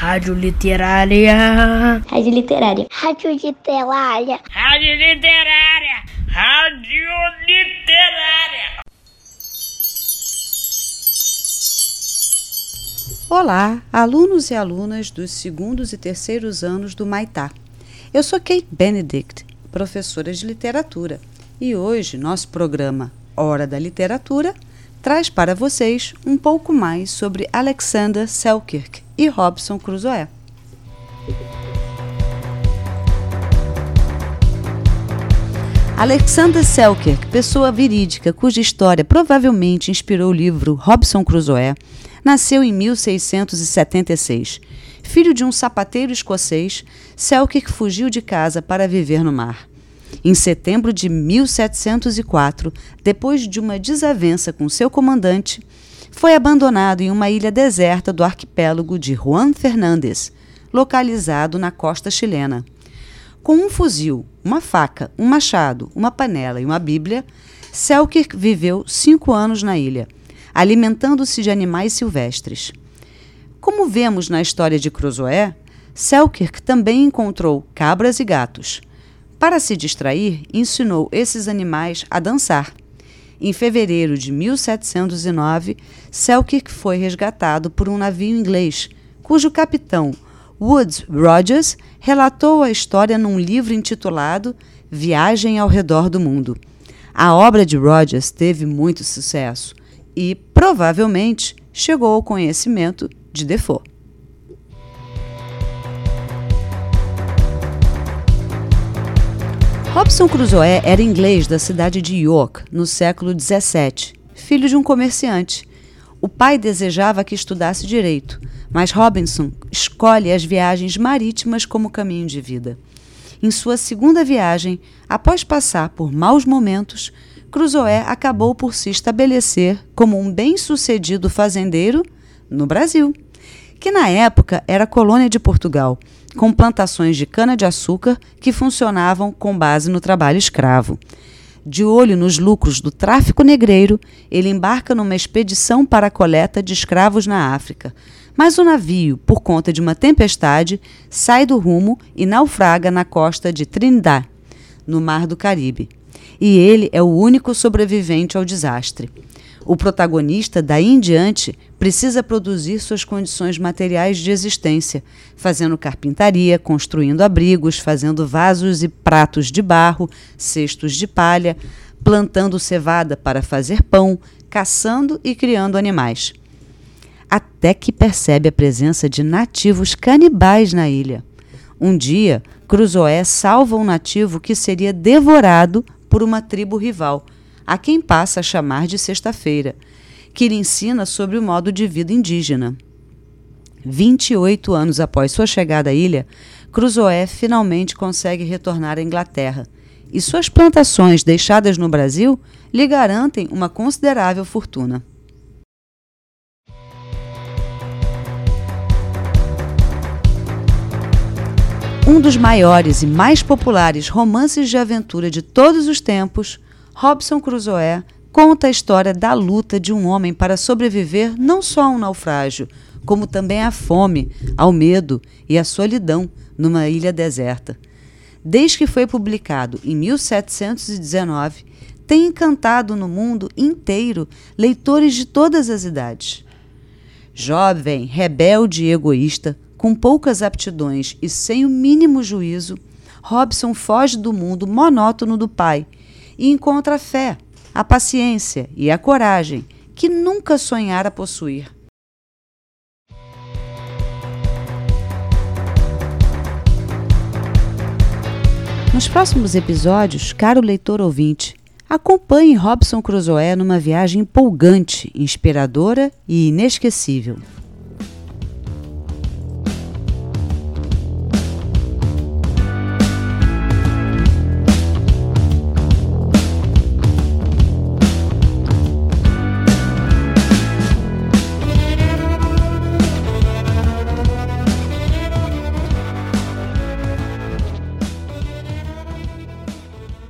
Rádio Literária. Rádio Literária. Rádio Literária. Rádio Literária. Rádio Literária. Olá, alunos e alunas dos segundos e terceiros anos do Maitá. Eu sou Kate Benedict, professora de literatura, e hoje nosso programa Hora da Literatura traz para vocês um pouco mais sobre Alexander Selkirk e Robson Crusoe. Alexander Selkirk, pessoa verídica cuja história provavelmente inspirou o livro Robson Crusoe, nasceu em 1676. Filho de um sapateiro escocês, Selkirk fugiu de casa para viver no mar. Em setembro de 1704, depois de uma desavença com seu comandante, foi abandonado em uma ilha deserta do arquipélago de Juan Fernandes, localizado na costa chilena. Com um fuzil, uma faca, um machado, uma panela e uma bíblia, Selkirk viveu cinco anos na ilha, alimentando-se de animais silvestres. Como vemos na história de Crusoe, Selkirk também encontrou cabras e gatos. Para se distrair, ensinou esses animais a dançar. Em fevereiro de 1709, Selkirk foi resgatado por um navio inglês, cujo capitão, Woodes Rogers, relatou a história num livro intitulado Viagem ao Redor do Mundo. A obra de Rogers teve muito sucesso e, provavelmente, chegou ao conhecimento de Defoe. Robson Crusoe era inglês da cidade de York, no século XVII, filho de um comerciante. O pai desejava que estudasse direito, mas Robinson escolhe as viagens marítimas como caminho de vida. Em sua segunda viagem, após passar por maus momentos, Crusoe acabou por se estabelecer como um bem-sucedido fazendeiro no Brasil, que na época era colônia de Portugal com plantações de cana-de-açúcar que funcionavam com base no trabalho escravo. De olho nos lucros do tráfico negreiro, ele embarca numa expedição para a coleta de escravos na África. Mas o navio, por conta de uma tempestade, sai do rumo e naufraga na costa de Trinidad, no Mar do Caribe. E ele é o único sobrevivente ao desastre. O protagonista, daí em diante, precisa produzir suas condições materiais de existência, fazendo carpintaria, construindo abrigos, fazendo vasos e pratos de barro, cestos de palha, plantando cevada para fazer pão, caçando e criando animais. Até que percebe a presença de nativos canibais na ilha. Um dia, Cruzoé salva um nativo que seria devorado por uma tribo rival a quem passa a chamar de Sexta-feira, que lhe ensina sobre o modo de vida indígena. 28 anos após sua chegada à ilha, Cruzoé finalmente consegue retornar à Inglaterra, e suas plantações deixadas no Brasil lhe garantem uma considerável fortuna. Um dos maiores e mais populares romances de aventura de todos os tempos, Robson Crusoe conta a história da luta de um homem para sobreviver não só a um naufrágio, como também à fome, ao medo e à solidão numa ilha deserta. Desde que foi publicado em 1719, tem encantado no mundo inteiro leitores de todas as idades. Jovem, rebelde e egoísta, com poucas aptidões e sem o mínimo juízo, Robson foge do mundo monótono do pai e encontra a fé, a paciência e a coragem que nunca sonhara possuir. Nos próximos episódios, caro leitor ouvinte, acompanhe Robson Crusoe numa viagem empolgante, inspiradora e inesquecível.